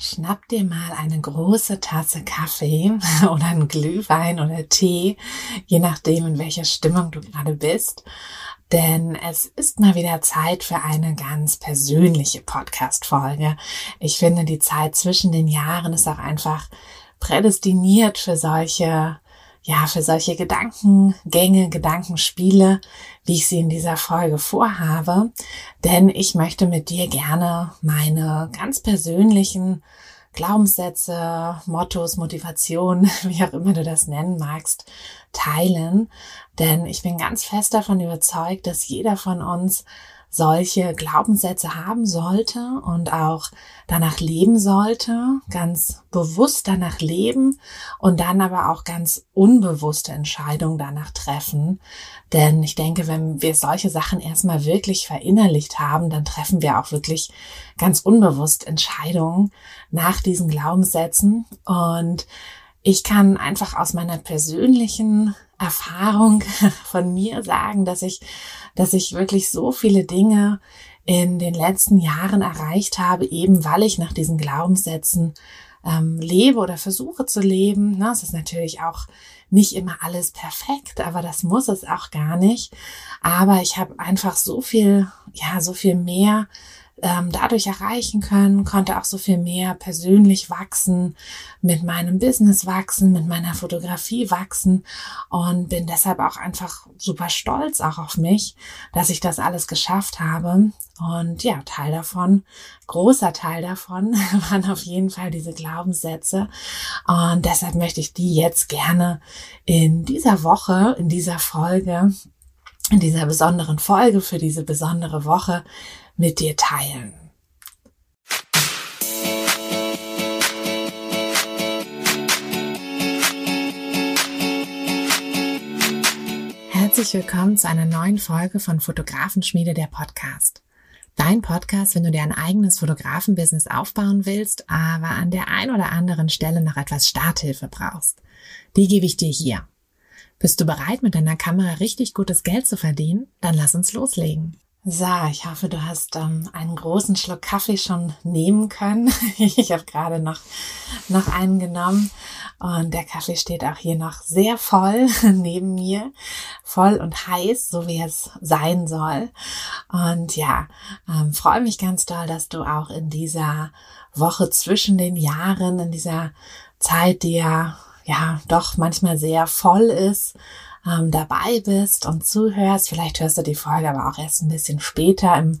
Schnapp dir mal eine große Tasse Kaffee oder einen Glühwein oder Tee, je nachdem, in welcher Stimmung du gerade bist. Denn es ist mal wieder Zeit für eine ganz persönliche Podcast-Folge. Ich finde, die Zeit zwischen den Jahren ist auch einfach prädestiniert für solche ja, für solche Gedankengänge, Gedankenspiele, wie ich sie in dieser Folge vorhabe. Denn ich möchte mit dir gerne meine ganz persönlichen Glaubenssätze, Mottos, Motivation, wie auch immer du das nennen magst, teilen. Denn ich bin ganz fest davon überzeugt, dass jeder von uns solche Glaubenssätze haben sollte und auch danach leben sollte, ganz bewusst danach leben und dann aber auch ganz unbewusste Entscheidungen danach treffen. Denn ich denke, wenn wir solche Sachen erstmal wirklich verinnerlicht haben, dann treffen wir auch wirklich ganz unbewusst Entscheidungen nach diesen Glaubenssätzen und ich kann einfach aus meiner persönlichen Erfahrung von mir sagen, dass ich, dass ich wirklich so viele Dinge in den letzten Jahren erreicht habe, eben weil ich nach diesen Glaubenssätzen ähm, lebe oder versuche zu leben. Na, es ist natürlich auch nicht immer alles perfekt, aber das muss es auch gar nicht. Aber ich habe einfach so viel, ja, so viel mehr ähm, dadurch erreichen können, konnte auch so viel mehr persönlich wachsen, mit meinem Business wachsen, mit meiner Fotografie wachsen und bin deshalb auch einfach super stolz auch auf mich, dass ich das alles geschafft habe. Und ja, Teil davon, großer Teil davon waren auf jeden Fall diese Glaubenssätze. Und deshalb möchte ich die jetzt gerne in dieser Woche, in dieser Folge, in dieser besonderen Folge für diese besondere Woche mit dir teilen. Herzlich willkommen zu einer neuen Folge von Fotografenschmiede der Podcast. Dein Podcast, wenn du dir ein eigenes Fotografenbusiness aufbauen willst, aber an der ein oder anderen Stelle noch etwas Starthilfe brauchst. Die gebe ich dir hier. Bist du bereit, mit deiner Kamera richtig gutes Geld zu verdienen? Dann lass uns loslegen. So, ich hoffe, du hast ähm, einen großen Schluck Kaffee schon nehmen können. ich habe gerade noch, noch einen genommen und der Kaffee steht auch hier noch sehr voll neben mir. Voll und heiß, so wie es sein soll. Und ja, ähm, freue mich ganz doll, dass du auch in dieser Woche zwischen den Jahren, in dieser Zeit, die ja, ja doch manchmal sehr voll ist, ähm, dabei bist und zuhörst. Vielleicht hörst du die Folge aber auch erst ein bisschen später im,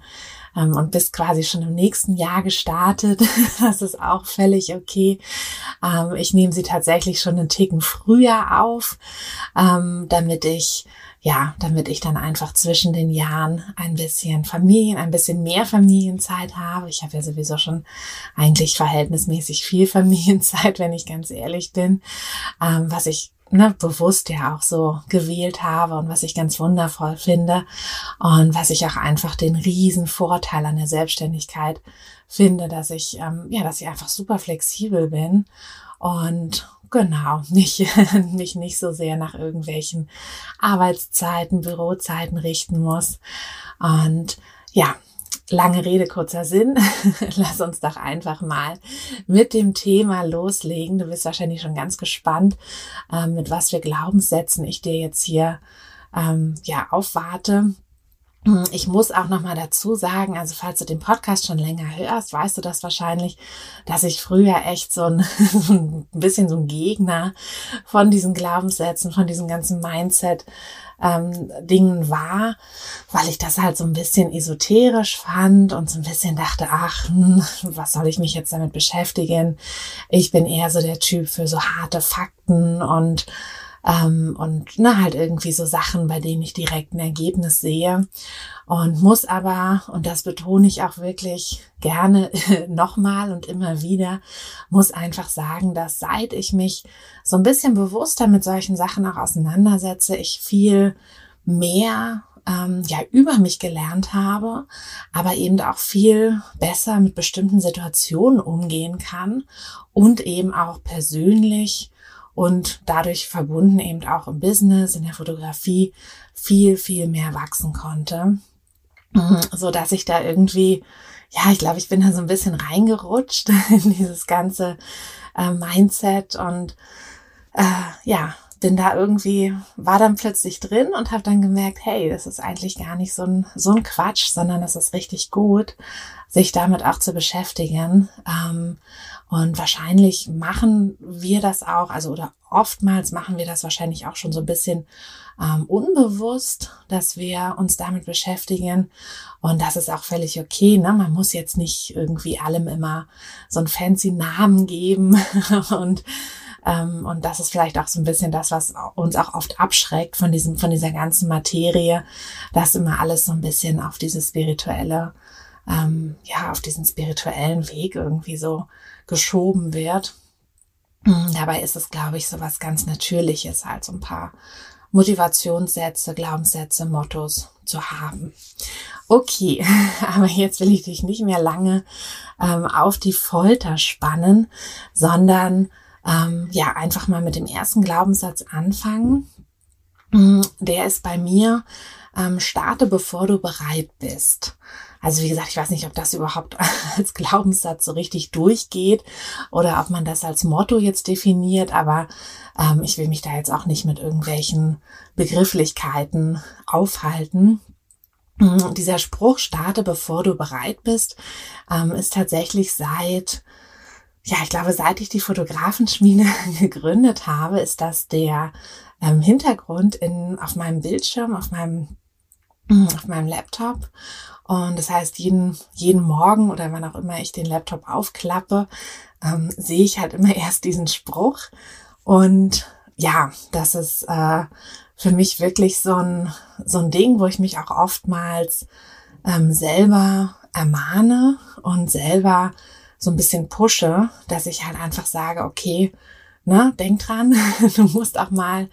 ähm, und bist quasi schon im nächsten Jahr gestartet. das ist auch völlig okay. Ähm, ich nehme sie tatsächlich schon einen Ticken früher auf, ähm, damit ich ja, damit ich dann einfach zwischen den Jahren ein bisschen Familien, ein bisschen mehr Familienzeit habe. Ich habe ja sowieso schon eigentlich verhältnismäßig viel Familienzeit, wenn ich ganz ehrlich bin, ähm, was ich ne, bewusst ja auch so gewählt habe und was ich ganz wundervoll finde und was ich auch einfach den riesen Vorteil an der Selbstständigkeit finde, dass ich ähm, ja, dass ich einfach super flexibel bin und genau mich mich nicht so sehr nach irgendwelchen Arbeitszeiten, Bürozeiten richten muss. Und ja, Lange Rede, kurzer Sinn. Lass uns doch einfach mal mit dem Thema loslegen. Du bist wahrscheinlich schon ganz gespannt, ähm, mit was für Glaubenssätzen ich dir jetzt hier ähm, ja aufwarte. hm, ich muss auch noch mal dazu sagen, also falls du den Podcast schon länger hörst, weißt du das wahrscheinlich, dass ich früher echt so ein, so ein bisschen so ein Gegner von diesen Glaubenssätzen, von diesem ganzen Mindset ähm, Dingen war, weil ich das halt so ein bisschen esoterisch fand und so ein bisschen dachte, ach, hm, was soll ich mich jetzt damit beschäftigen? Ich bin eher so der Typ für so harte Fakten und ähm, und ne, halt irgendwie so Sachen, bei denen ich direkt ein Ergebnis sehe. Und muss aber, und das betone ich auch wirklich gerne nochmal und immer wieder, muss einfach sagen, dass seit ich mich so ein bisschen bewusster mit solchen Sachen auch auseinandersetze, ich viel mehr ähm, ja über mich gelernt habe, aber eben auch viel besser mit bestimmten Situationen umgehen kann und eben auch persönlich und dadurch verbunden eben auch im Business, in der Fotografie viel, viel mehr wachsen konnte. Mhm, so dass ich da irgendwie, ja, ich glaube, ich bin da so ein bisschen reingerutscht in dieses ganze äh, Mindset und äh, ja, bin da irgendwie, war dann plötzlich drin und habe dann gemerkt, hey, das ist eigentlich gar nicht so ein, so ein Quatsch, sondern es ist richtig gut, sich damit auch zu beschäftigen. Ähm, und wahrscheinlich machen wir das auch, also oder oftmals machen wir das wahrscheinlich auch schon so ein bisschen ähm, unbewusst, dass wir uns damit beschäftigen. Und das ist auch völlig okay. Ne? Man muss jetzt nicht irgendwie allem immer so einen fancy Namen geben. und, ähm, und das ist vielleicht auch so ein bisschen das, was uns auch oft abschreckt von diesem, von dieser ganzen Materie, dass immer alles so ein bisschen auf dieses spirituelle, ähm, ja, auf diesen spirituellen Weg irgendwie so geschoben wird. Hm, dabei ist es, glaube ich, so was ganz Natürliches, halt so ein paar Motivationssätze, Glaubenssätze, Mottos zu haben. Okay, aber jetzt will ich dich nicht mehr lange ähm, auf die Folter spannen, sondern ähm, ja, einfach mal mit dem ersten Glaubenssatz anfangen. Hm, der ist bei mir, ähm, starte bevor du bereit bist. Also wie gesagt, ich weiß nicht, ob das überhaupt als Glaubenssatz so richtig durchgeht oder ob man das als Motto jetzt definiert, aber ähm, ich will mich da jetzt auch nicht mit irgendwelchen Begrifflichkeiten aufhalten. Mm, dieser Spruch, starte bevor du bereit bist, ähm, ist tatsächlich seit, ja, ich glaube, seit ich die Fotografenschmiede gegründet habe, ist das der ähm, Hintergrund in, auf meinem Bildschirm, auf meinem auf meinem Laptop. Und das heißt, jeden, jeden Morgen oder wann auch immer ich den Laptop aufklappe, ähm, sehe ich halt immer erst diesen Spruch. Und ja, das ist äh, für mich wirklich so ein, so ein Ding, wo ich mich auch oftmals ähm, selber ermahne und selber so ein bisschen pushe, dass ich halt einfach sage, okay, ne, denk dran, du musst auch mal,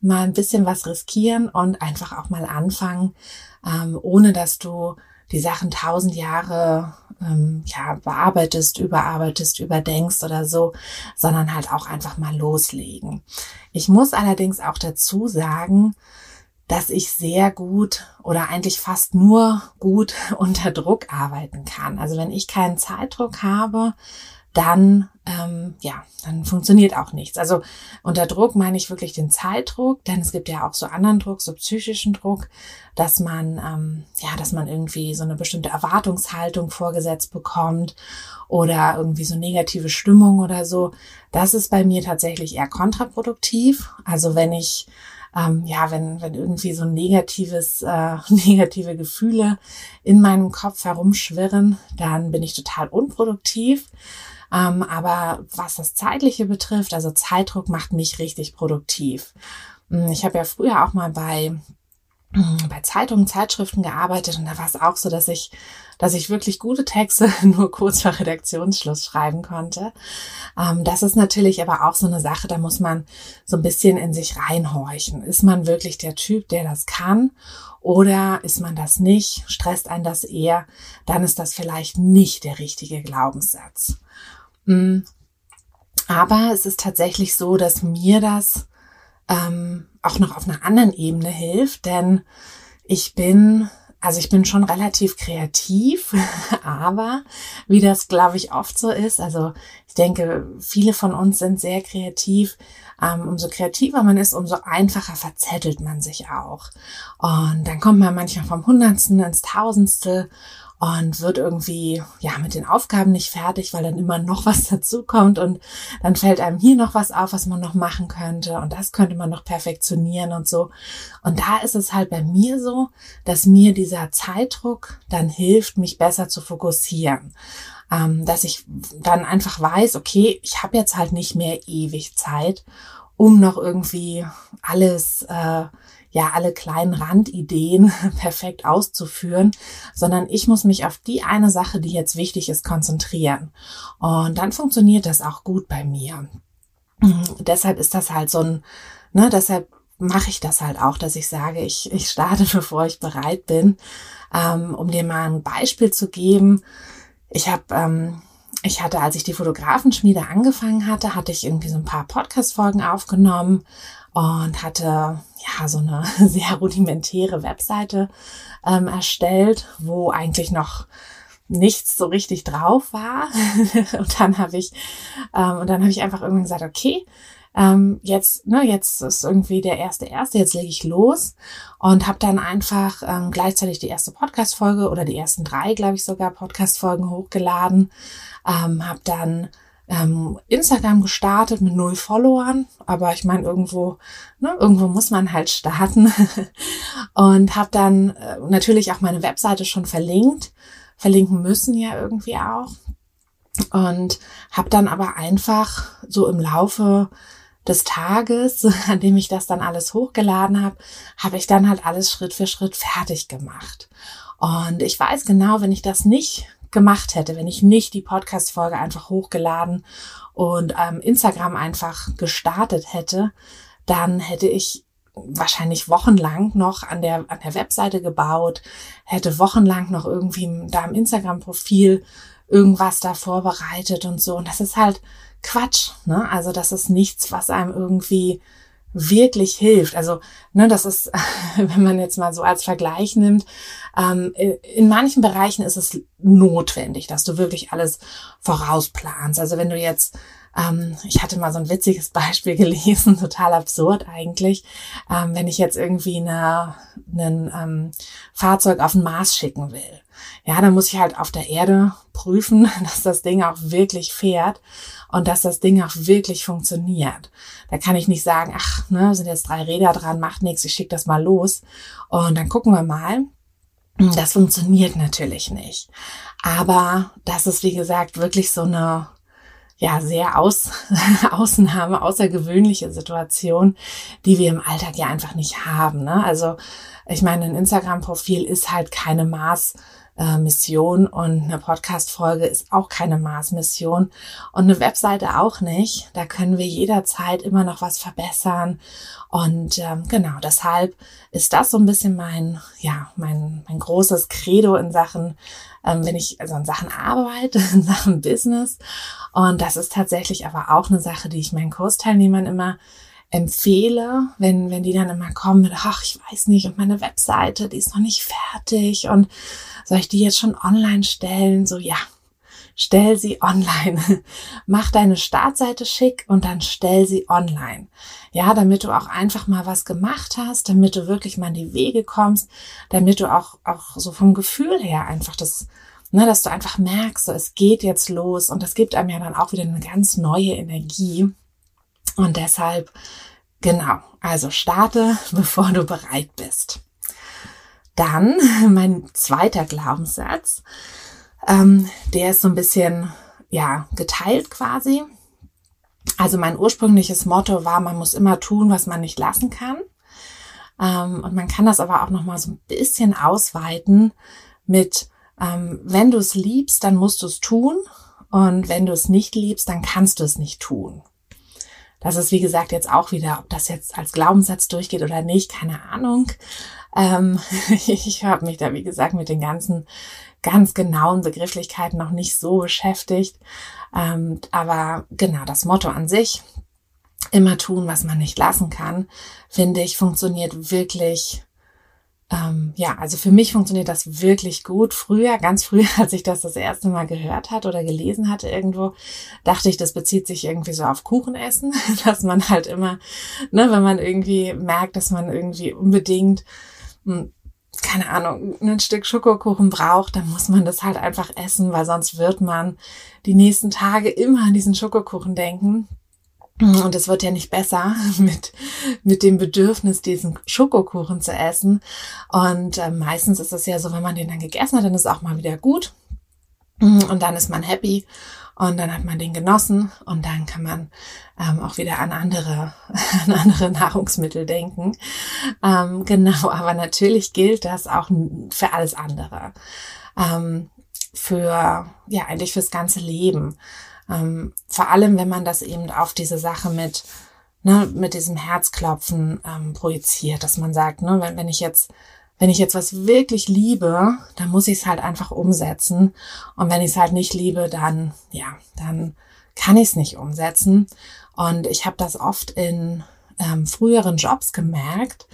mal ein bisschen was riskieren und einfach auch mal anfangen, ähm, ohne dass du die Sachen tausend Jahre ähm, ja, bearbeitest, überarbeitest, überdenkst oder so, sondern halt auch einfach mal loslegen. Ich muss allerdings auch dazu sagen, dass ich sehr gut oder eigentlich fast nur gut unter Druck arbeiten kann. Also wenn ich keinen Zeitdruck habe, dann ähm, ja, dann funktioniert auch nichts. Also unter Druck meine ich wirklich den Zeitdruck, denn es gibt ja auch so anderen Druck, so psychischen Druck, dass man ähm, ja, dass man irgendwie so eine bestimmte Erwartungshaltung vorgesetzt bekommt oder irgendwie so negative Stimmung oder so. Das ist bei mir tatsächlich eher kontraproduktiv. Also wenn ich ähm, ja, wenn, wenn irgendwie so negatives, äh, negative Gefühle in meinem Kopf herumschwirren, dann bin ich total unproduktiv. Ähm, aber was das Zeitliche betrifft, also Zeitdruck macht mich richtig produktiv. Hm, ich habe ja früher auch mal bei hm, bei Zeitungen, Zeitschriften gearbeitet und da war es auch so, dass ich, dass ich wirklich gute Texte nur kurz vor Redaktionsschluss schreiben konnte. Ähm, das ist natürlich aber auch so eine Sache, da muss man so ein bisschen in sich reinhorchen. Ist man wirklich der Typ, der das kann? Oder ist man das nicht? Stresst einen das eher? Dann ist das vielleicht nicht der richtige Glaubenssatz. Mm. Aber es ist tatsächlich so, dass mir das ähm, auch noch auf einer anderen Ebene hilft, denn ich bin also ich bin schon relativ kreativ, aber wie das, glaube ich, oft so ist, also ich denke, viele von uns sind sehr kreativ. Ähm, umso kreativer man ist, umso einfacher verzettelt man sich auch. Und dann kommt man manchmal vom Hundertsten ins Tausendstel und wird irgendwie ja mit den Aufgaben nicht fertig, weil dann immer noch was dazukommt und dann fällt einem hier noch was auf, was man noch machen könnte und das könnte man noch perfektionieren und so. Und da ist es halt bei mir so, dass mir dieser Zeitdruck dann hilft, mich besser zu fokussieren. Ähm, dass ich dann einfach weiß, okay, ich habe jetzt halt nicht mehr ewig Zeit, um noch irgendwie alles äh, ja alle kleinen Randideen perfekt auszuführen, sondern ich muss mich auf die eine Sache, die jetzt wichtig ist, konzentrieren. Und dann funktioniert das auch gut bei mir. Mhm, deshalb ist das halt so ein, ne, deshalb mache ich das halt auch, dass ich sage, ich, ich starte, bevor ich bereit bin. Ähm, um dir mal ein Beispiel zu geben, ich habe ähm, ich hatte, als ich die Fotografenschmiede angefangen hatte, hatte ich irgendwie so ein paar Podcast-Folgen aufgenommen und hatte ja so eine sehr rudimentäre Webseite ähm, erstellt, wo eigentlich noch nichts so richtig drauf war. und dann habe ich ähm, und dann habe ich einfach irgendwann gesagt, okay, ähm, jetzt, ne, jetzt ist irgendwie der erste erste, jetzt lege ich los und habe dann einfach ähm, gleichzeitig die erste Podcast-Folge oder die ersten drei, glaube ich sogar Podcast-Folgen hochgeladen, ähm, habe dann ähm, Instagram gestartet mit null Followern, aber ich meine irgendwo, ne, irgendwo muss man halt starten und habe dann äh, natürlich auch meine Webseite schon verlinkt, verlinken müssen ja irgendwie auch und habe dann aber einfach so im Laufe des Tages, an dem ich das dann alles hochgeladen habe, habe ich dann halt alles Schritt für Schritt fertig gemacht. Und ich weiß genau, wenn ich das nicht gemacht hätte, wenn ich nicht die Podcast-Folge einfach hochgeladen und ähm, Instagram einfach gestartet hätte, dann hätte ich wahrscheinlich wochenlang noch an der, an der Webseite gebaut, hätte wochenlang noch irgendwie da im Instagram-Profil irgendwas da vorbereitet und so. Und das ist halt Quatsch, ne? Also das ist nichts, was einem irgendwie wirklich hilft. Also, ne, das ist, wenn man jetzt mal so als Vergleich nimmt, ähm, in manchen Bereichen ist es notwendig, dass du wirklich alles vorausplanst. Also wenn du jetzt ähm, ich hatte mal so ein witziges Beispiel gelesen, total absurd eigentlich. Ähm, wenn ich jetzt irgendwie eine, ein ähm, Fahrzeug auf den Mars schicken will, ja, dann muss ich halt auf der Erde prüfen, dass das Ding auch wirklich fährt und dass das Ding auch wirklich funktioniert. Da kann ich nicht sagen, ach, ne, sind jetzt drei Räder dran, macht nichts, ich schicke das mal los und dann gucken wir mal. Das funktioniert natürlich nicht. Aber das ist, wie gesagt, wirklich so eine ja sehr aus, Ausnahme, außergewöhnliche Situation, die wir im Alltag ja einfach nicht haben. Ne? Also ich meine, ein Instagram-Profil ist halt keine Maß äh, Mission und eine Podcast-Folge ist auch keine Mars-Mission und eine Webseite auch nicht. Da können wir jederzeit immer noch was verbessern und ähm, genau deshalb ist das so ein bisschen mein ja mein mein großes Credo in Sachen ähm, wenn ich also in Sachen Arbeit, in Sachen Business und das ist tatsächlich aber auch eine Sache, die ich meinen Kursteilnehmern immer empfehle, wenn, wenn die dann immer kommen mit, ach, ich weiß nicht, und meine Webseite, die ist noch nicht fertig und soll ich die jetzt schon online stellen? So, ja, stell sie online. Mach deine Startseite schick und dann stell sie online. Ja, damit du auch einfach mal was gemacht hast, damit du wirklich mal in die Wege kommst, damit du auch, auch so vom Gefühl her einfach das, ne, dass du einfach merkst, so, es geht jetzt los und das gibt einem ja dann auch wieder eine ganz neue Energie. Und deshalb, genau, also starte, bevor du bereit bist. Dann mein zweiter Glaubenssatz, ähm, der ist so ein bisschen, ja, geteilt quasi. Also mein ursprüngliches Motto war, man muss immer tun, was man nicht lassen kann. Ähm, und man kann das aber auch noch mal so ein bisschen ausweiten mit, ähm, wenn du es liebst, dann musst du es tun. Und wenn du es nicht liebst, dann kannst du es nicht tun. Das ist, wie gesagt, jetzt auch wieder, ob das jetzt als Glaubenssatz durchgeht oder nicht, keine Ahnung. Ähm, ich habe mich da, wie gesagt, mit den ganzen ganz genauen Begrifflichkeiten noch nicht so beschäftigt. Ähm, aber genau, das Motto an sich, immer tun, was man nicht lassen kann, finde ich, funktioniert wirklich ähm, ja, also für mich funktioniert das wirklich gut. Früher, ganz früher, als ich das das erste Mal gehört hatte oder gelesen hatte irgendwo, dachte ich, das bezieht sich irgendwie so auf Kuchenessen, dass man halt immer, ne, wenn man irgendwie merkt, dass man irgendwie unbedingt hm, keine Ahnung, ein Stück Schokokuchen braucht, dann muss man das halt einfach essen, weil sonst wird man die nächsten Tage immer an diesen Schokokuchen denken. Und es wird ja nicht besser mit, mit dem Bedürfnis, diesen Schokokuchen zu essen. Und äh, meistens ist es ja so, wenn man den dann gegessen hat, dann ist auch mal wieder gut. Und dann ist man happy und dann hat man den genossen und dann kann man ähm, auch wieder an andere, an andere Nahrungsmittel denken. Ähm, genau, aber natürlich gilt das auch für alles andere. Ähm, für, ja, eigentlich fürs ganze Leben. Ähm, vor allem, wenn man das eben auf diese Sache mit, ne, mit diesem Herzklopfen ähm, projiziert, dass man sagt, ne, wenn, wenn ich jetzt wenn ich jetzt was wirklich liebe, dann muss ich es halt einfach umsetzen. Und wenn ich es halt nicht liebe, dann, ja, dann kann ich es nicht umsetzen. Und ich habe das oft in ähm, früheren Jobs gemerkt,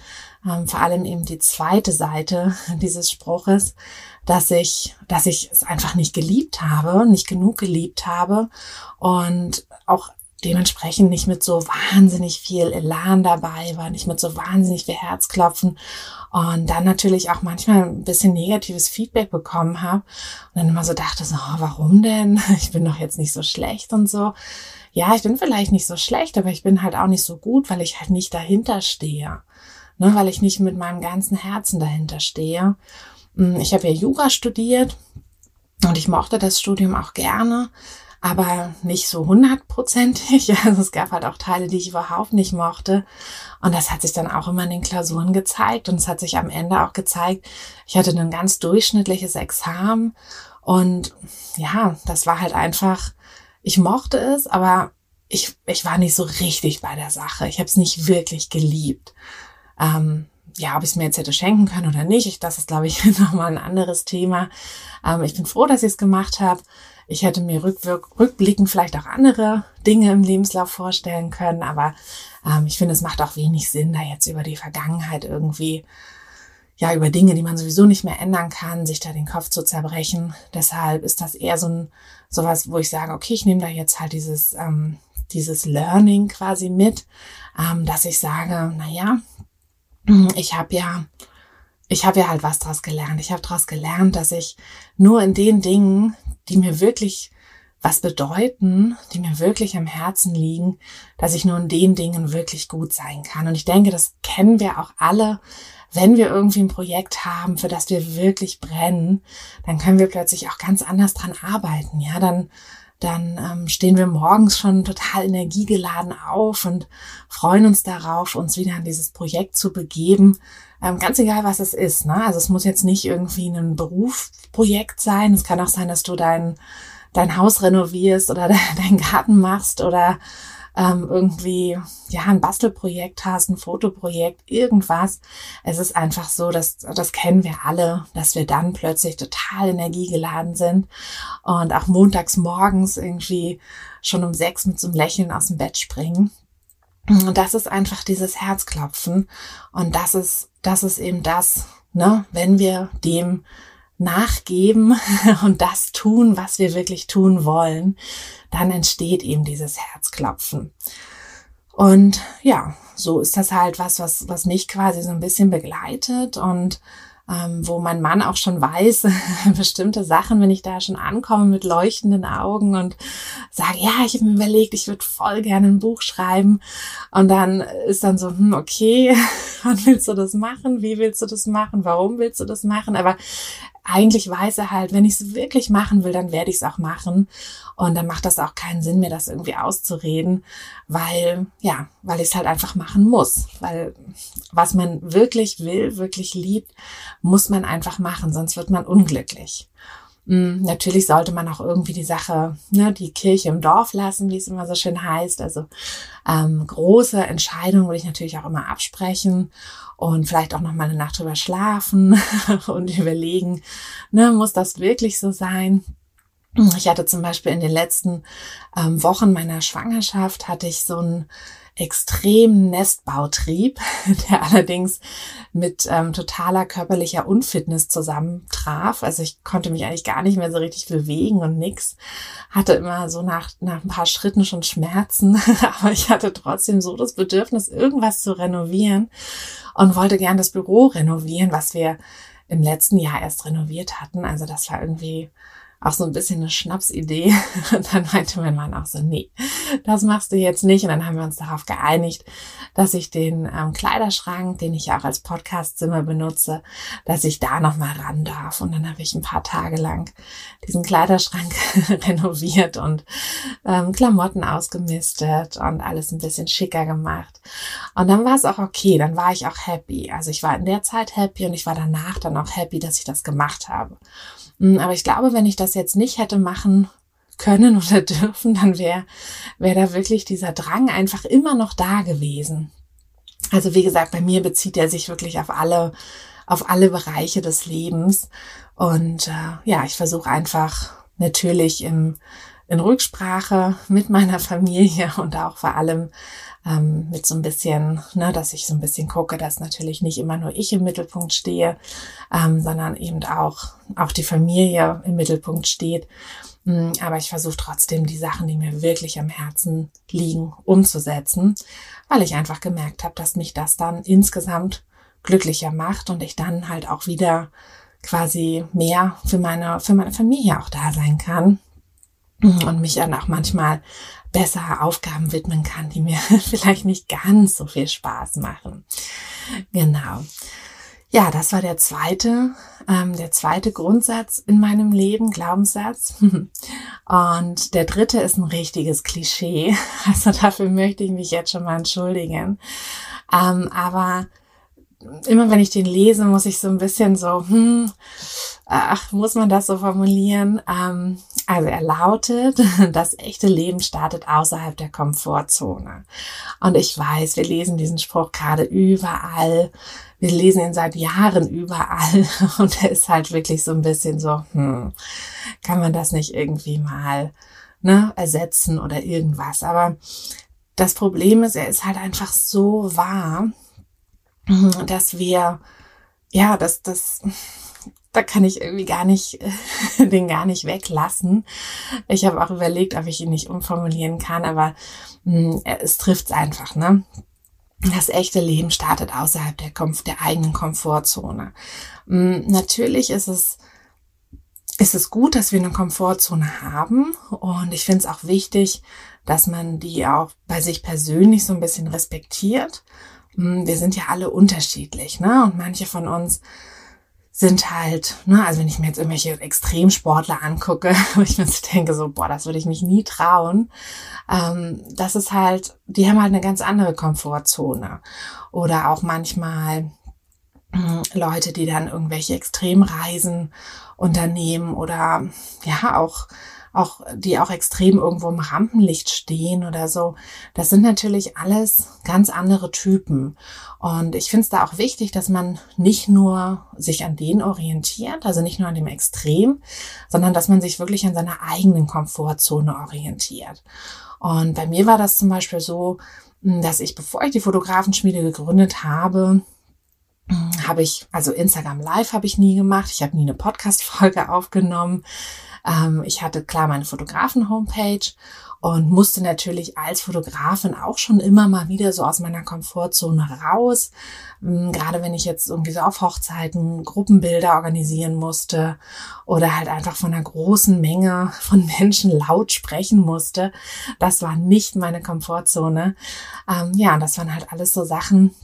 ähm, vor allem eben die zweite Seite dieses Spruches, dass ich, dass ich es einfach nicht geliebt habe, nicht genug geliebt habe und auch dementsprechend nicht mit so wahnsinnig viel Elan dabei war, nicht mit so wahnsinnig viel Herzklopfen und dann natürlich auch manchmal ein bisschen negatives Feedback bekommen habe und dann immer so dachte so, oh, warum denn? Ich bin doch jetzt nicht so schlecht und so. Ja, ich bin vielleicht nicht so schlecht, aber ich bin halt auch nicht so gut, weil ich halt nicht dahinter stehe, ne, weil ich nicht mit meinem ganzen Herzen dahinter stehe. Hm, ich habe ja Jura studiert und ich mochte das Studium auch gerne, aber nicht so hundertprozentig. Also es gab halt auch Teile, die ich überhaupt nicht mochte. Und das hat sich dann auch immer in den Klausuren gezeigt. Und es hat sich am Ende auch gezeigt, ich hatte ein ganz durchschnittliches Examen. Und ja, das war halt einfach, ich mochte es, aber ich, ich war nicht so richtig bei der Sache. Ich habe es nicht wirklich geliebt. Ähm, ja, ob ich es mir jetzt hätte schenken können oder nicht, ich, das ist, glaube ich, nochmal ein anderes Thema. Ähm, ich bin froh, dass ich es gemacht habe. Ich hätte mir rückblickend vielleicht auch andere Dinge im Lebenslauf vorstellen können, aber ähm, ich finde, es macht auch wenig Sinn, da jetzt über die Vergangenheit irgendwie, ja, über Dinge, die man sowieso nicht mehr ändern kann, sich da den Kopf zu zerbrechen. Deshalb ist das eher so ein, sowas, wo ich sage, okay, ich nehme da jetzt halt dieses, ähm, dieses Learning quasi mit, ähm, dass ich sage, na ja, ich habe ja ich habe ja halt was draus gelernt. Ich habe draus gelernt, dass ich nur in den Dingen, die mir wirklich was bedeuten, die mir wirklich am Herzen liegen, dass ich nur in den Dingen wirklich gut sein kann. Und ich denke, das kennen wir auch alle. Wenn wir irgendwie ein Projekt haben, für das wir wirklich brennen, dann können wir plötzlich auch ganz anders dran arbeiten. Ja, dann, dann ähm, stehen wir morgens schon total energiegeladen auf und freuen uns darauf, uns wieder an dieses Projekt zu begeben ähm, ganz egal, was es ist. Ne? Also es muss jetzt nicht irgendwie ein Berufsprojekt sein. Es kann auch sein, dass du dein, dein Haus renovierst oder deinen Garten machst oder ähm, irgendwie ja ein Bastelprojekt hast, ein Fotoprojekt, irgendwas. Es ist einfach so, dass das kennen wir alle, dass wir dann plötzlich total energiegeladen sind und auch montags morgens irgendwie schon um sechs mit so einem Lächeln aus dem Bett springen. Und das ist einfach dieses Herzklopfen. Und das ist, das ist eben das, ne, wenn wir dem nachgeben und das tun, was wir wirklich tun wollen, dann entsteht eben dieses Herzklopfen. Und ja, so ist das halt was, was, was mich quasi so ein bisschen begleitet und ähm, wo mein Mann auch schon weiß, bestimmte Sachen, wenn ich da schon ankomme mit leuchtenden Augen und sage, ja, ich habe mir überlegt, ich würde voll gerne ein Buch schreiben. Und dann ist dann so, hm, okay, wann willst du das machen? Wie willst du das machen? Warum willst du das machen? Aber eigentlich weiß er halt, wenn ich es wirklich machen will, dann werde ich es auch machen. Und dann macht das auch keinen Sinn, mir das irgendwie auszureden, weil, ja, weil ich es halt einfach machen muss. Weil was man wirklich will, wirklich liebt, muss man einfach machen, sonst wird man unglücklich. Mm, natürlich sollte man auch irgendwie die Sache, ne, die Kirche im Dorf lassen, wie es immer so schön heißt. Also ähm, große Entscheidungen würde ich natürlich auch immer absprechen und vielleicht auch noch mal eine Nacht drüber schlafen und überlegen, ne, muss das wirklich so sein? Ich hatte zum Beispiel in den letzten ähm, Wochen meiner Schwangerschaft hatte ich so ein extremen Nestbautrieb, der allerdings mit ähm, totaler körperlicher Unfitness zusammentraf. Also ich konnte mich eigentlich gar nicht mehr so richtig bewegen und nix. Hatte immer so nach, nach ein paar Schritten schon Schmerzen, aber ich hatte trotzdem so das Bedürfnis, irgendwas zu renovieren und wollte gern das Büro renovieren, was wir im letzten Jahr erst renoviert hatten. Also das war irgendwie auch so ein bisschen eine Schnapsidee. Und dann meinte mein Mann auch so, nee, das machst du jetzt nicht. Und dann haben wir uns darauf geeinigt, dass ich den ähm, Kleiderschrank, den ich auch als Podcastzimmer benutze, dass ich da nochmal ran darf. Und dann habe ich ein paar Tage lang diesen Kleiderschrank renoviert und ähm, Klamotten ausgemistet und alles ein bisschen schicker gemacht. Und dann war es auch okay, dann war ich auch happy. Also ich war in der Zeit happy und ich war danach dann auch happy, dass ich das gemacht habe. Hm, aber ich glaube, wenn ich das jetzt nicht hätte machen können oder dürfen, dann wäre wär da wirklich dieser Drang einfach immer noch da gewesen. Also wie gesagt, bei mir bezieht er sich wirklich auf alle, auf alle Bereiche des Lebens. Und äh, ja, ich versuche einfach natürlich im, in Rücksprache mit meiner Familie und auch vor allem ähm, mit so ein bisschen, ne, dass ich so ein bisschen gucke, dass natürlich nicht immer nur ich im Mittelpunkt stehe, ähm, sondern eben auch, auch die Familie im Mittelpunkt steht. Mm, aber ich versuche trotzdem die Sachen, die mir wirklich am Herzen liegen, umzusetzen, weil ich einfach gemerkt habe, dass mich das dann insgesamt glücklicher macht und ich dann halt auch wieder quasi mehr für meine, für meine Familie auch da sein kann und mich dann auch manchmal besser Aufgaben widmen kann, die mir vielleicht nicht ganz so viel Spaß machen. Genau. Ja, das war der zweite, ähm, der zweite Grundsatz in meinem Leben, Glaubenssatz. Und der dritte ist ein richtiges Klischee. Also dafür möchte ich mich jetzt schon mal entschuldigen. Ähm, aber immer wenn ich den lese, muss ich so ein bisschen so, hm, ach, muss man das so formulieren? Ähm, also er lautet, das echte Leben startet außerhalb der Komfortzone. Und ich weiß, wir lesen diesen Spruch gerade überall. Wir lesen ihn seit Jahren überall. Und er ist halt wirklich so ein bisschen so, hm, kann man das nicht irgendwie mal ne, ersetzen oder irgendwas. Aber das Problem ist, er ist halt einfach so wahr dass wir, ja, dass das, da kann ich irgendwie gar nicht, den gar nicht weglassen. Ich habe auch überlegt, ob ich ihn nicht umformulieren kann, aber mh, hm, es trifft einfach, ne? Das echte Leben startet außerhalb der, Komf der eigenen Komfortzone. Mh, hm, natürlich ist es, ist es gut, dass wir eine Komfortzone haben und ich finde es auch wichtig, dass man die auch bei sich persönlich so ein bisschen respektiert wir sind ja alle unterschiedlich, ne? Und manche von uns sind halt, ne, also wenn ich mir jetzt irgendwelche Extremsportler angucke, wo ich mir so denke, so, boah, das würde ich mich nie trauen, ähm, das ist halt, die haben halt eine ganz andere Komfortzone. Oder auch manchmal äh, Leute, die dann irgendwelche Extremreisen unternehmen oder ja auch auch, die auch extrem irgendwo im Rampenlicht stehen oder so. Das sind natürlich alles ganz andere Typen. Und ich finde es da auch wichtig, dass man nicht nur sich an denen orientiert, also nicht nur an dem Extrem, sondern dass man sich wirklich an seiner eigenen Komfortzone orientiert. Und bei mir war das zum Beispiel so, dass ich, bevor ich die Fotografenschmiede gegründet habe, habe ich, also Instagram Live habe ich nie gemacht. Ich habe nie eine Podcast-Folge aufgenommen. Ähm, ich hatte klar meine Fotografen-Homepage und musste natürlich als Fotografin auch schon immer mal wieder so aus meiner Komfortzone raus. Ähm, gerade wenn ich jetzt irgendwie so auf Hochzeiten Gruppenbilder organisieren musste oder halt einfach von einer großen Menge von Menschen laut sprechen musste. Das war nicht meine Komfortzone. Ähm, ja, das waren halt alles so Sachen,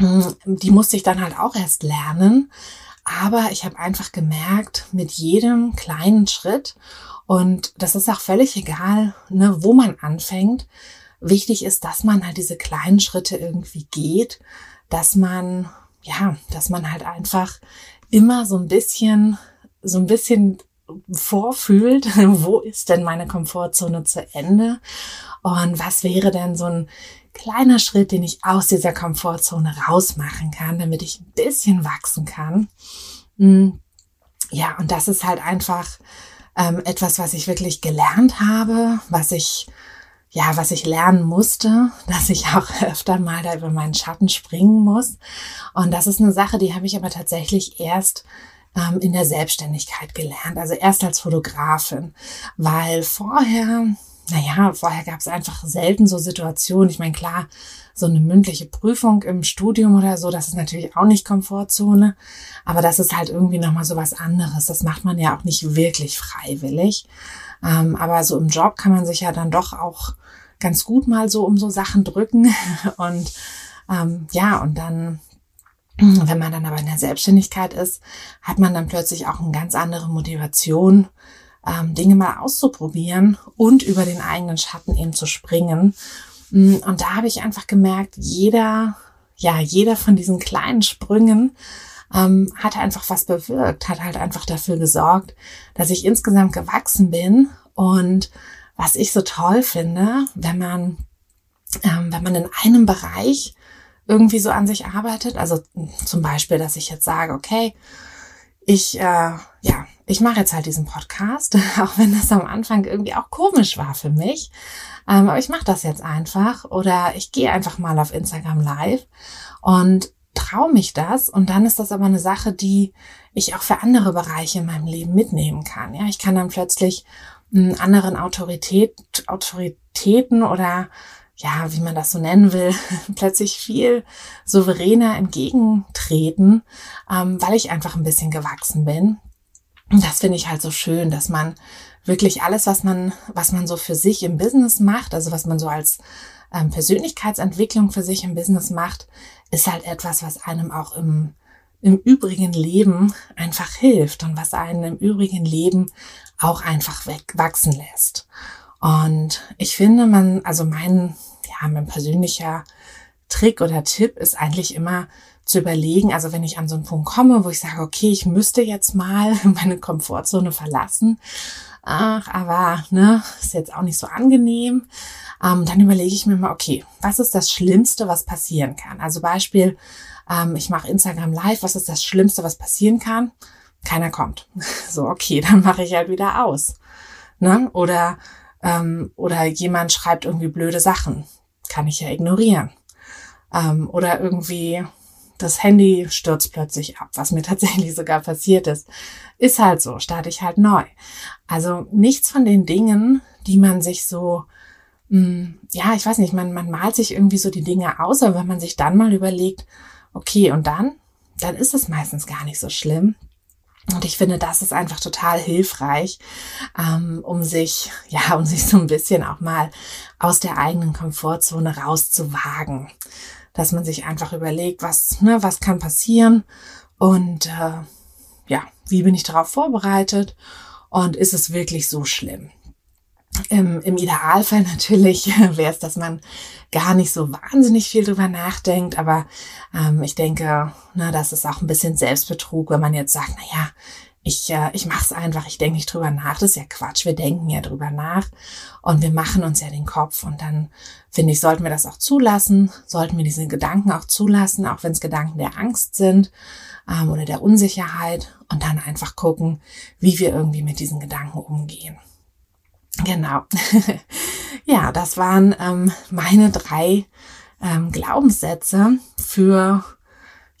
die musste ich dann halt auch erst lernen. Aber ich habe einfach gemerkt, mit jedem kleinen Schritt, und das ist auch völlig egal, ne, wo man anfängt, wichtig ist, dass man halt diese kleinen Schritte irgendwie geht, dass man, ja, dass man halt einfach immer so ein bisschen, so ein bisschen vorfühlt, wo ist denn meine Komfortzone zu Ende und was wäre denn so ein kleiner Schritt, den ich aus dieser Komfortzone rausmachen kann, damit ich ein bisschen wachsen kann. Hm. Ja, und das ist halt einfach ähm, etwas, was ich wirklich gelernt habe, was ich ja, was ich lernen musste, dass ich auch öfter mal da über meinen Schatten springen muss. Und das ist eine Sache, die habe ich aber tatsächlich erst ähm, in der Selbstständigkeit gelernt. Also erst als Fotografin, weil vorher, naja, vorher gab es einfach selten so Situationen. Ich meine, klar, so eine mündliche Prüfung im Studium oder so, das ist natürlich auch nicht Komfortzone, aber das ist halt irgendwie nochmal so was anderes. Das macht man ja auch nicht wirklich freiwillig. Ähm, aber so im Job kann man sich ja dann doch auch ganz gut mal so um so Sachen drücken und ähm, ja, und dann wenn man dann aber in der Selbstständigkeit ist, hat man dann plötzlich auch eine ganz andere Motivation, ähm, Dinge mal auszuprobieren und über den eigenen Schatten eben zu springen. Mm, und da habe ich einfach gemerkt, jeder, ja, jeder von diesen kleinen Sprüngen ähm, hat einfach was bewirkt, hat halt einfach dafür gesorgt, dass ich insgesamt gewachsen bin. Und was ich so toll finde, wenn man, ähm, wenn man in einem Bereich irgendwie so an sich arbeitet, also zum Beispiel, dass ich jetzt sage, okay, ich, äh, ja, ich mache jetzt halt diesen Podcast, auch wenn das am Anfang irgendwie auch komisch war für mich. Ähm, aber ich mache das jetzt einfach oder ich gehe einfach mal auf Instagram live und traue mich das und dann ist das aber eine Sache, die ich auch für andere Bereiche in meinem Leben mitnehmen kann. Ja, ich kann dann plötzlich einen anderen Autorität, Autoritäten oder ja, wie man das so nennen will, plötzlich viel souveräner entgegentreten, ähm, weil ich einfach ein bisschen gewachsen bin. Das finde ich halt so schön, dass man wirklich alles, was man, was man so für sich im Business macht, also was man so als ähm, Persönlichkeitsentwicklung für sich im Business macht, ist halt etwas, was einem auch im, im übrigen Leben einfach hilft und was einen im übrigen Leben auch einfach wegwachsen lässt. Und ich finde, man, also mein, ja, mein persönlicher Trick oder Tipp ist eigentlich immer zu überlegen, also wenn ich an so einen Punkt komme, wo ich sage, okay, ich müsste jetzt mal meine Komfortzone verlassen, ach, aber ne, ist jetzt auch nicht so angenehm, ähm, dann überlege ich mir mal, okay, was ist das Schlimmste, was passieren kann? Also Beispiel, ähm, ich mache Instagram Live, was ist das Schlimmste, was passieren kann? Keiner kommt. So, okay, dann mache ich halt wieder aus. Ne? Oder, ähm, oder jemand schreibt irgendwie blöde Sachen. Kann ich ja ignorieren. Ähm, oder irgendwie das Handy stürzt plötzlich ab, was mir tatsächlich sogar passiert ist. Ist halt so, starte ich halt neu. Also nichts von den Dingen, die man sich so, mh, hm, ja, ich weiß nicht, man, man malt sich irgendwie so die Dinge aus, aber wenn man sich dann mal überlegt, okay, und dann, dann ist es meistens gar nicht so schlimm. Und ich finde, das ist einfach total hilfreich, ähm, um sich, ja, um sich so ein bisschen auch mal aus der eigenen Komfortzone rauszuwagen dass man sich einfach überlegt, was, ne, was kann passieren? Und äh, ja, wie bin ich darauf vorbereitet? Und ist es wirklich so schlimm? Im, im Idealfall natürlich wäre es, dass man gar nicht so wahnsinnig viel drüber nachdenkt, aber ähm, ich denke, na, das ist auch ein bisschen Selbstbetrug, wenn man jetzt sagt, na ja, ich, äh, ich mache es einfach, ich denke nicht drüber nach. Das ist ja Quatsch. Wir denken ja drüber nach und wir machen uns ja den Kopf. Und dann finde ich, sollten wir das auch zulassen, sollten wir diese Gedanken auch zulassen, auch wenn es Gedanken der Angst sind ähm, oder der Unsicherheit und dann einfach gucken, wie wir irgendwie mit diesen Gedanken umgehen. Genau. ja, das waren ähm, meine drei ähm, Glaubenssätze für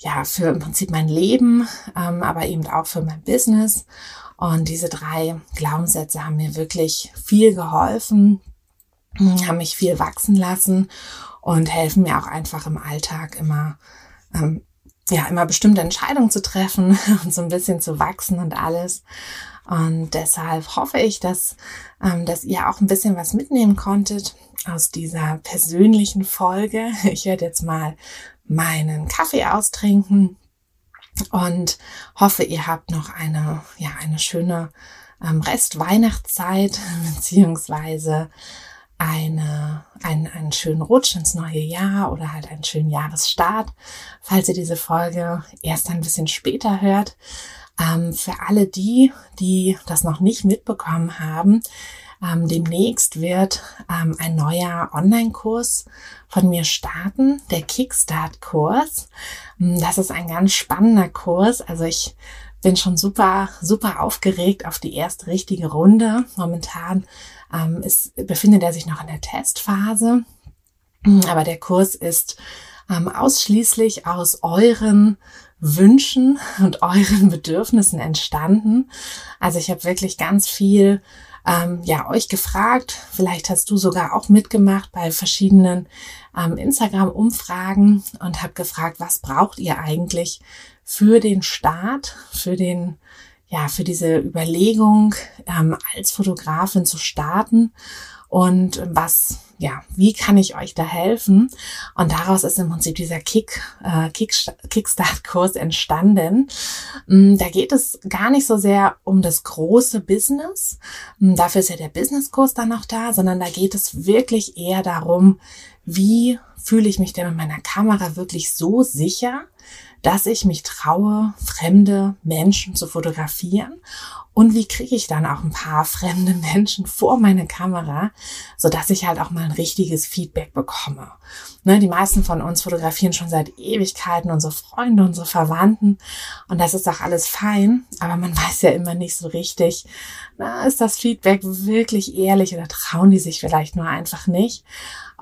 ja, für im Prinzip mein Leben, ähm, aber eben auch für mein Business. Und diese drei Glaubenssätze haben mir wirklich viel geholfen, haben mich viel wachsen lassen und helfen mir auch einfach im Alltag immer, ähm, ja, immer bestimmte Entscheidungen zu treffen und so ein bisschen zu wachsen und alles. Und deshalb hoffe ich, dass, ähm, dass ihr auch ein bisschen was mitnehmen konntet aus dieser persönlichen Folge. Ich werde jetzt mal meinen Kaffee austrinken und hoffe, ihr habt noch eine, ja, eine schöne ähm, Rest-Weihnachtszeit beziehungsweise eine, einen, einen schönen Rutsch ins neue Jahr oder halt einen schönen Jahresstart, falls ihr diese Folge erst ein bisschen später hört. Ähm, für alle die, die das noch nicht mitbekommen haben, ähm, demnächst wird ähm, ein neuer Online-Kurs von mir starten, der Kickstart-Kurs. Ähm, das ist ein ganz spannender Kurs. Also ich bin schon super, super aufgeregt auf die erste richtige Runde. Momentan ähm, ist, befindet er sich noch in der Testphase. Aber der Kurs ist ähm, ausschließlich aus euren Wünschen und euren Bedürfnissen entstanden. Also ich habe wirklich ganz viel ähm, ja euch gefragt. Vielleicht hast du sogar auch mitgemacht bei verschiedenen ähm, Instagram-Umfragen und habe gefragt, was braucht ihr eigentlich für den Start, für den ja für diese Überlegung ähm, als Fotografin zu starten und was, ja, wie kann ich euch da helfen? Und daraus ist im Prinzip dieser Kick, äh, Kick, Kickstart-Kurs entstanden. Mm, da geht es gar nicht so sehr um das große Business. Mm, dafür ist ja der Business-Kurs dann noch da, sondern da geht es wirklich eher darum, wie fühle ich mich denn mit meiner Kamera wirklich so sicher, dass ich mich traue, fremde Menschen zu fotografieren und wie kriege ich dann auch ein paar fremde Menschen vor meine Kamera, so dass ich halt auch mal ein richtiges Feedback bekomme. Ne, die meisten von uns fotografieren schon seit Ewigkeiten unsere Freunde, unsere Verwandten und das ist auch alles fein, aber man weiß ja immer nicht so richtig, na, ist das Feedback wirklich ehrlich oder trauen die sich vielleicht nur einfach nicht?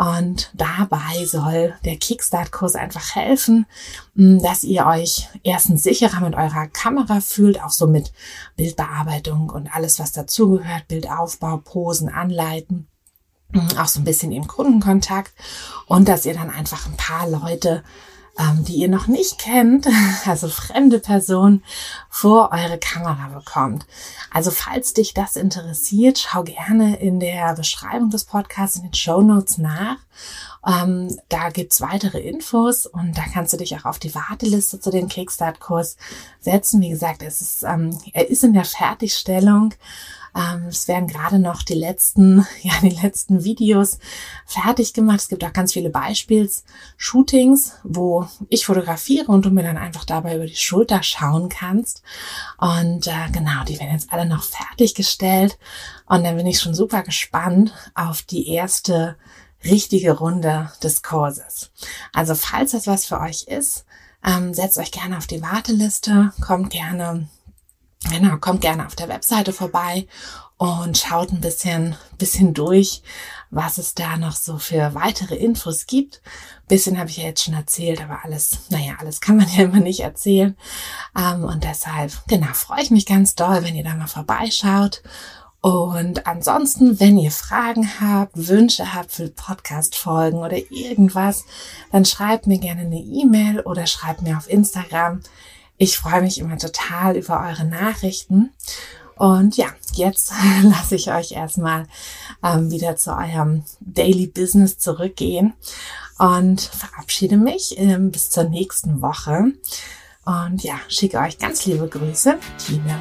Und dabei soll der Kickstart-Kurs einfach helfen, dass ihr euch erstens sicherer mit eurer Kamera fühlt, auch so mit Bildbearbeitung und alles, was dazugehört, Bildaufbau, Posen, Anleiten auch so ein bisschen im Kundenkontakt. Und dass ihr dann einfach ein paar Leute ähm, die ihr noch nicht kennt, also fremde Personen, vor eure Kamera bekommt. Also falls dich das interessiert, schau gerne in der Beschreibung des Podcasts in den Show Notes nach. Ähm, da gibt's weitere Infos und da kannst du dich auch auf die Warteliste zu dem Kickstart-Kurs setzen. Wie gesagt, es ist, ähm, er ist in der Fertigstellung. Ähm, es werden gerade noch die letzten, ja, die letzten Videos fertig gemacht. Es gibt auch ganz viele Beispiels-Shootings, wo ich fotografiere und du mir dann einfach dabei über die Schulter schauen kannst. Und äh, genau, die werden jetzt alle noch fertiggestellt. Und dann bin ich schon super gespannt auf die erste richtige Runde des Kurses. Also falls das was für euch ist, ähm, setzt euch gerne auf die Warteliste, kommt gerne Genau, kommt gerne auf der Webseite vorbei und schaut ein bisschen, bisschen durch, was es da noch so für weitere Infos gibt. Bisschen habe ich ja jetzt schon erzählt, aber alles, naja, alles kann man ja immer nicht erzählen. Ähm, und deshalb, genau, freue ich mich ganz doll, wenn ihr da mal vorbeischaut. Und ansonsten, wenn ihr Fragen habt, Wünsche habt für Podcast-Folgen oder irgendwas, dann schreibt mir gerne eine E-Mail oder schreibt mir auf Instagram. Ich freue mich immer total über eure Nachrichten. Und ja, jetzt lasse ich euch erstmal ähm, wieder zu eurem Daily Business zurückgehen und verabschiede mich ähm, bis zur nächsten Woche. Und ja, schicke euch ganz liebe Grüße, Tina.